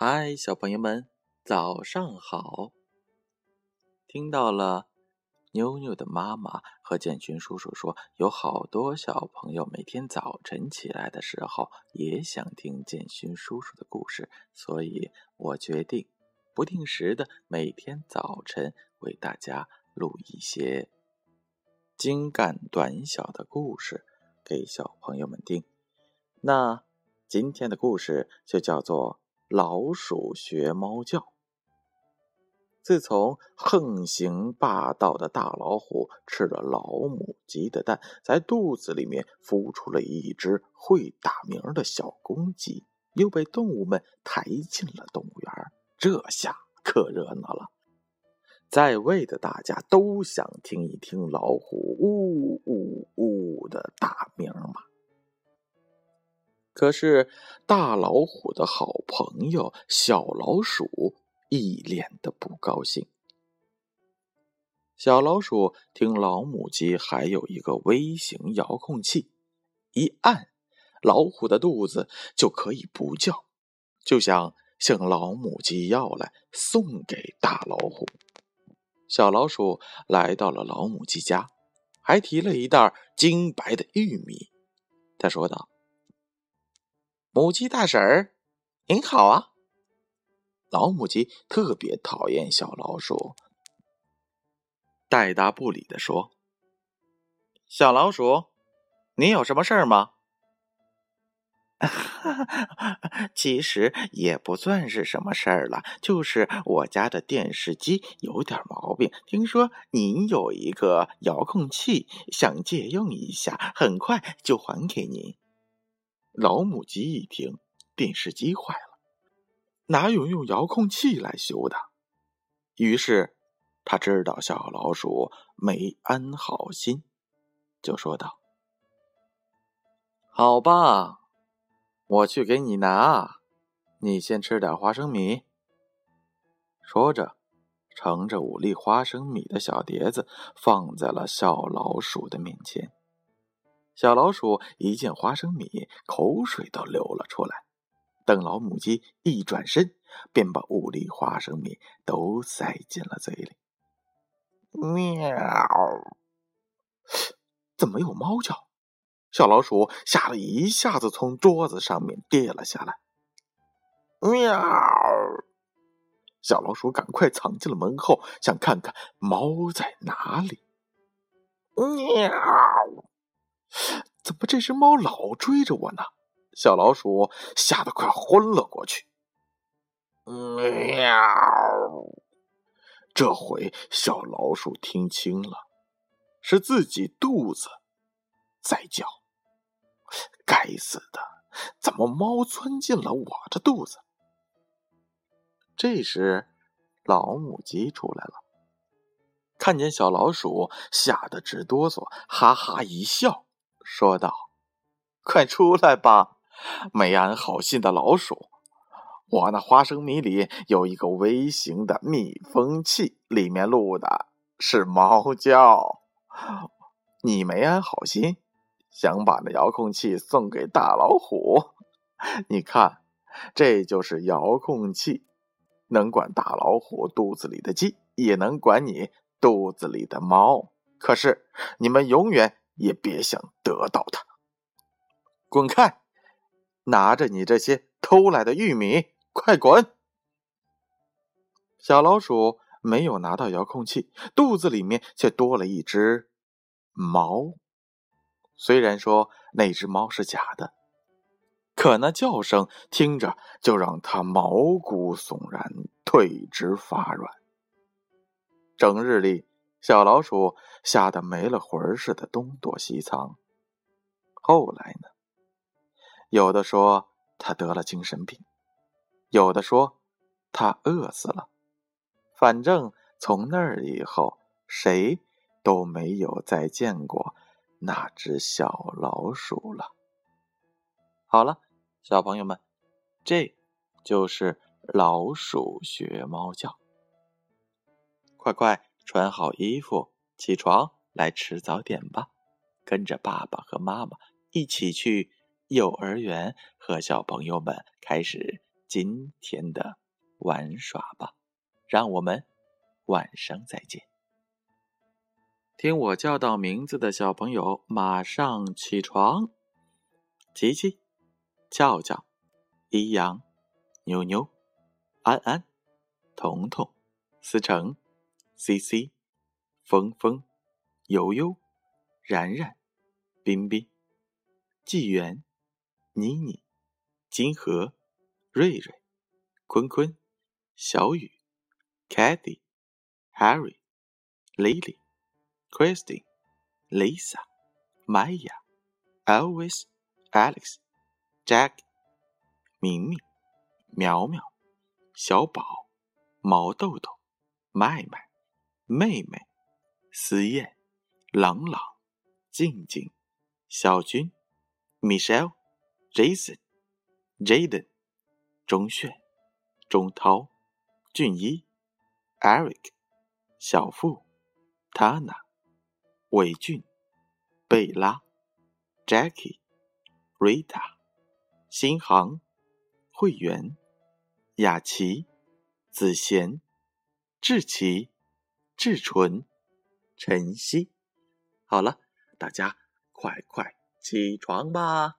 嗨，小朋友们，早上好！听到了，妞妞的妈妈和建勋叔叔说，有好多小朋友每天早晨起来的时候也想听建勋叔叔的故事，所以我决定不定时的每天早晨为大家录一些精干短小的故事给小朋友们听。那今天的故事就叫做。老鼠学猫叫。自从横行霸道的大老虎吃了老母鸡的蛋，在肚子里面孵出了一只会打鸣的小公鸡，又被动物们抬进了动物园。这下可热闹了，在位的大家都想听一听老虎呜呜呜的大鸣嘛。可是，大老虎的好朋友小老鼠一脸的不高兴。小老鼠听老母鸡还有一个微型遥控器，一按，老虎的肚子就可以不叫，就想向老母鸡要来送给大老虎。小老鼠来到了老母鸡家，还提了一袋金白的玉米。他说道。母鸡大婶儿，您好啊！老母鸡特别讨厌小老鼠，带答不理的说：“小老鼠，你有什么事儿吗？” 其实也不算是什么事儿了，就是我家的电视机有点毛病。听说您有一个遥控器，想借用一下，很快就还给您。老母鸡一听，电视机坏了，哪有用遥控器来修的？于是他知道小老鼠没安好心，就说道：“好吧，我去给你拿，你先吃点花生米。”说着，盛着五粒花生米的小碟子放在了小老鼠的面前。小老鼠一见花生米，口水都流了出来。等老母鸡一转身，便把五粒花生米都塞进了嘴里。喵！怎么有猫叫？小老鼠吓得一下子从桌子上面跌了下来。喵！小老鼠赶快藏进了门后，想看看猫在哪里。喵！怎么这只猫老追着我呢？小老鼠吓得快昏了过去。喵！这回小老鼠听清了，是自己肚子在叫。该死的，怎么猫钻进了我的肚子？这时，老母鸡出来了，看见小老鼠，吓得直哆嗦，哈哈一笑。说道：“快出来吧，没安好心的老鼠！我那花生米里有一个微型的密封器，里面录的是猫叫。你没安好心，想把那遥控器送给大老虎。你看，这就是遥控器，能管大老虎肚子里的鸡，也能管你肚子里的猫。可是你们永远……”也别想得到它！滚开！拿着你这些偷来的玉米，快滚！小老鼠没有拿到遥控器，肚子里面却多了一只猫。虽然说那只猫是假的，可那叫声听着就让它毛骨悚然、腿直发软。整日里。小老鼠吓得没了魂似的东躲西藏。后来呢？有的说他得了精神病，有的说他饿死了。反正从那儿以后，谁都没有再见过那只小老鼠了。好了，小朋友们，这就是老鼠学猫叫。快快！穿好衣服，起床来吃早点吧。跟着爸爸和妈妈一起去幼儿园，和小朋友们开始今天的玩耍吧。让我们晚上再见。听我叫到名字的小朋友，马上起床。琪琪、俏俏、一阳、妞妞、安安、彤彤、思成、C C、峰峰、悠悠、然然、彬彬、纪元、妮妮、金河、瑞瑞、坤坤、小雨、c a t h y Harry、Lily、Christine、Lisa、Maya、Elvis、Alex、Jack、明明、苗苗、小宝、毛豆豆、麦麦、妹妹、思燕、朗朗、静静、小军、Michelle、Jason、Jaden、钟炫、钟涛、俊一、Eric、小付、Tana、伟俊、贝拉、Jackie。Rita、新航、会员、雅琪、子贤、志奇、志纯、晨曦，好了，大家快快起床吧。